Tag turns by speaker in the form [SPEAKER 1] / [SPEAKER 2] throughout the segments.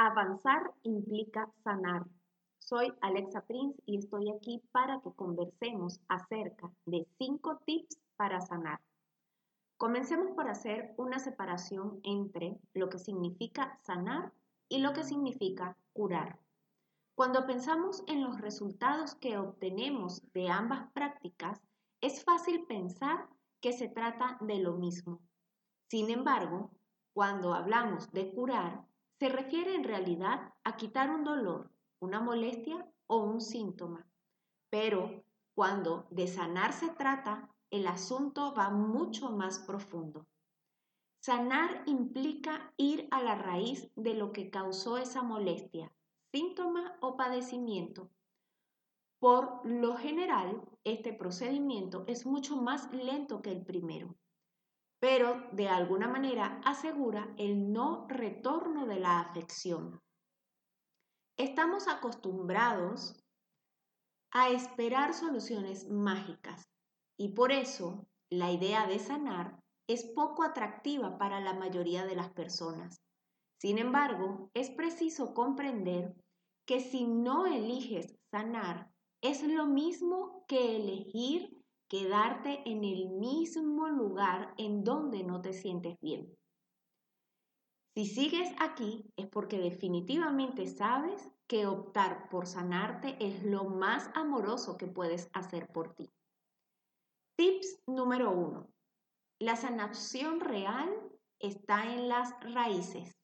[SPEAKER 1] Avanzar implica sanar. Soy Alexa Prince y estoy aquí para que conversemos acerca de cinco tips para sanar. Comencemos por hacer una separación entre lo que significa sanar y lo que significa curar. Cuando pensamos en los resultados que obtenemos de ambas prácticas, es fácil pensar que se trata de lo mismo. Sin embargo, cuando hablamos de curar, se refiere en realidad a quitar un dolor, una molestia o un síntoma. Pero cuando de sanar se trata, el asunto va mucho más profundo. Sanar implica ir a la raíz de lo que causó esa molestia, síntoma o padecimiento. Por lo general, este procedimiento es mucho más lento que el primero pero de alguna manera asegura el no retorno de la afección. Estamos acostumbrados a esperar soluciones mágicas y por eso la idea de sanar es poco atractiva para la mayoría de las personas. Sin embargo, es preciso comprender que si no eliges sanar, es lo mismo que elegir quedarte en el mismo lugar en donde no te sientes bien. Si sigues aquí es porque definitivamente sabes que optar por sanarte es lo más amoroso que puedes hacer por ti. Tips número uno. La sanación real está en las raíces.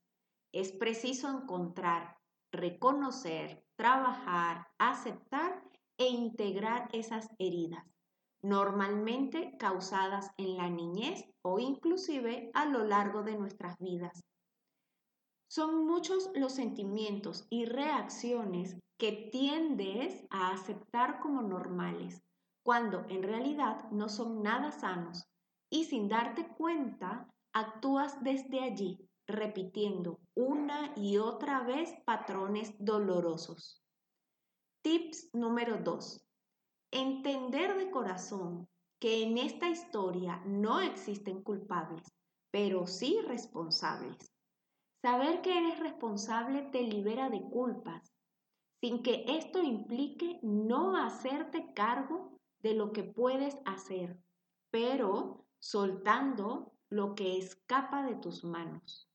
[SPEAKER 1] Es preciso encontrar, reconocer, trabajar, aceptar e integrar esas heridas normalmente causadas en la niñez o inclusive a lo largo de nuestras vidas. Son muchos los sentimientos y reacciones que tiendes a aceptar como normales, cuando en realidad no son nada sanos y sin darte cuenta actúas desde allí, repitiendo una y otra vez patrones dolorosos. Tips número 2. Entender de corazón que en esta historia no existen culpables, pero sí responsables. Saber que eres responsable te libera de culpas, sin que esto implique no hacerte cargo de lo que puedes hacer, pero soltando lo que escapa de tus manos.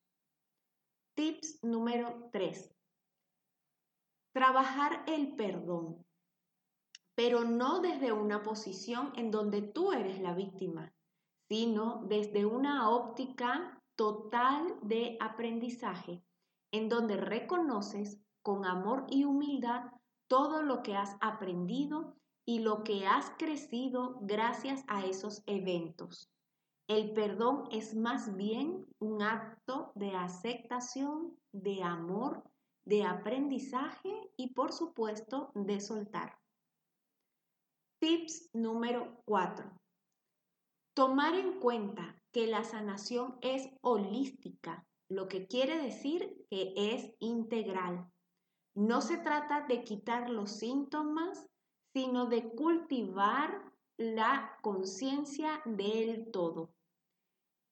[SPEAKER 1] Tips número 3. Trabajar el perdón pero no desde una posición en donde tú eres la víctima, sino desde una óptica total de aprendizaje, en donde reconoces con amor y humildad todo lo que has aprendido y lo que has crecido gracias a esos eventos. El perdón es más bien un acto de aceptación, de amor, de aprendizaje y por supuesto de soltar. Tips número 4. Tomar en cuenta que la sanación es holística, lo que quiere decir que es integral. No se trata de quitar los síntomas, sino de cultivar la conciencia del todo.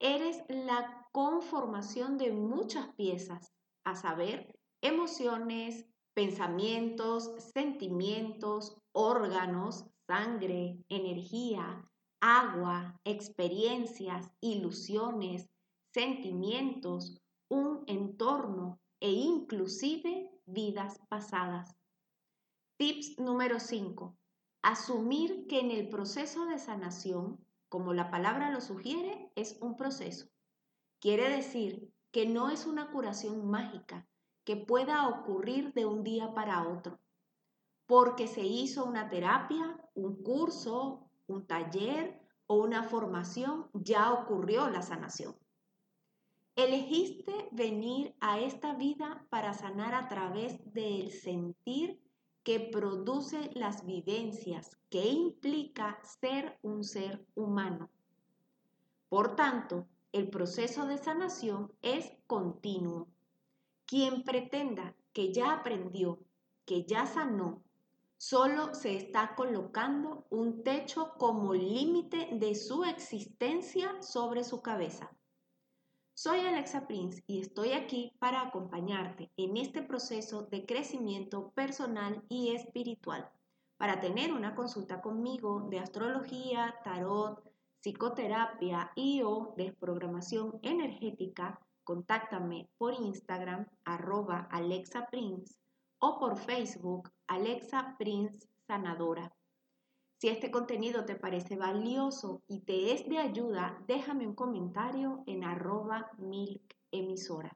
[SPEAKER 1] Eres la conformación de muchas piezas, a saber, emociones, pensamientos, sentimientos, órganos, sangre, energía, agua, experiencias, ilusiones, sentimientos, un entorno e inclusive vidas pasadas. Tips número 5. Asumir que en el proceso de sanación, como la palabra lo sugiere, es un proceso. Quiere decir que no es una curación mágica que pueda ocurrir de un día para otro porque se hizo una terapia, un curso, un taller o una formación, ya ocurrió la sanación. Elegiste venir a esta vida para sanar a través del sentir que produce las vivencias, que implica ser un ser humano. Por tanto, el proceso de sanación es continuo. Quien pretenda que ya aprendió, que ya sanó, Solo se está colocando un techo como límite de su existencia sobre su cabeza. Soy Alexa Prince y estoy aquí para acompañarte en este proceso de crecimiento personal y espiritual. Para tener una consulta conmigo de astrología, tarot, psicoterapia y o desprogramación energética, contáctame por Instagram arroba Alexa Prince o por Facebook Alexa Prince Sanadora. Si este contenido te parece valioso y te es de ayuda, déjame un comentario en arroba milk emisora.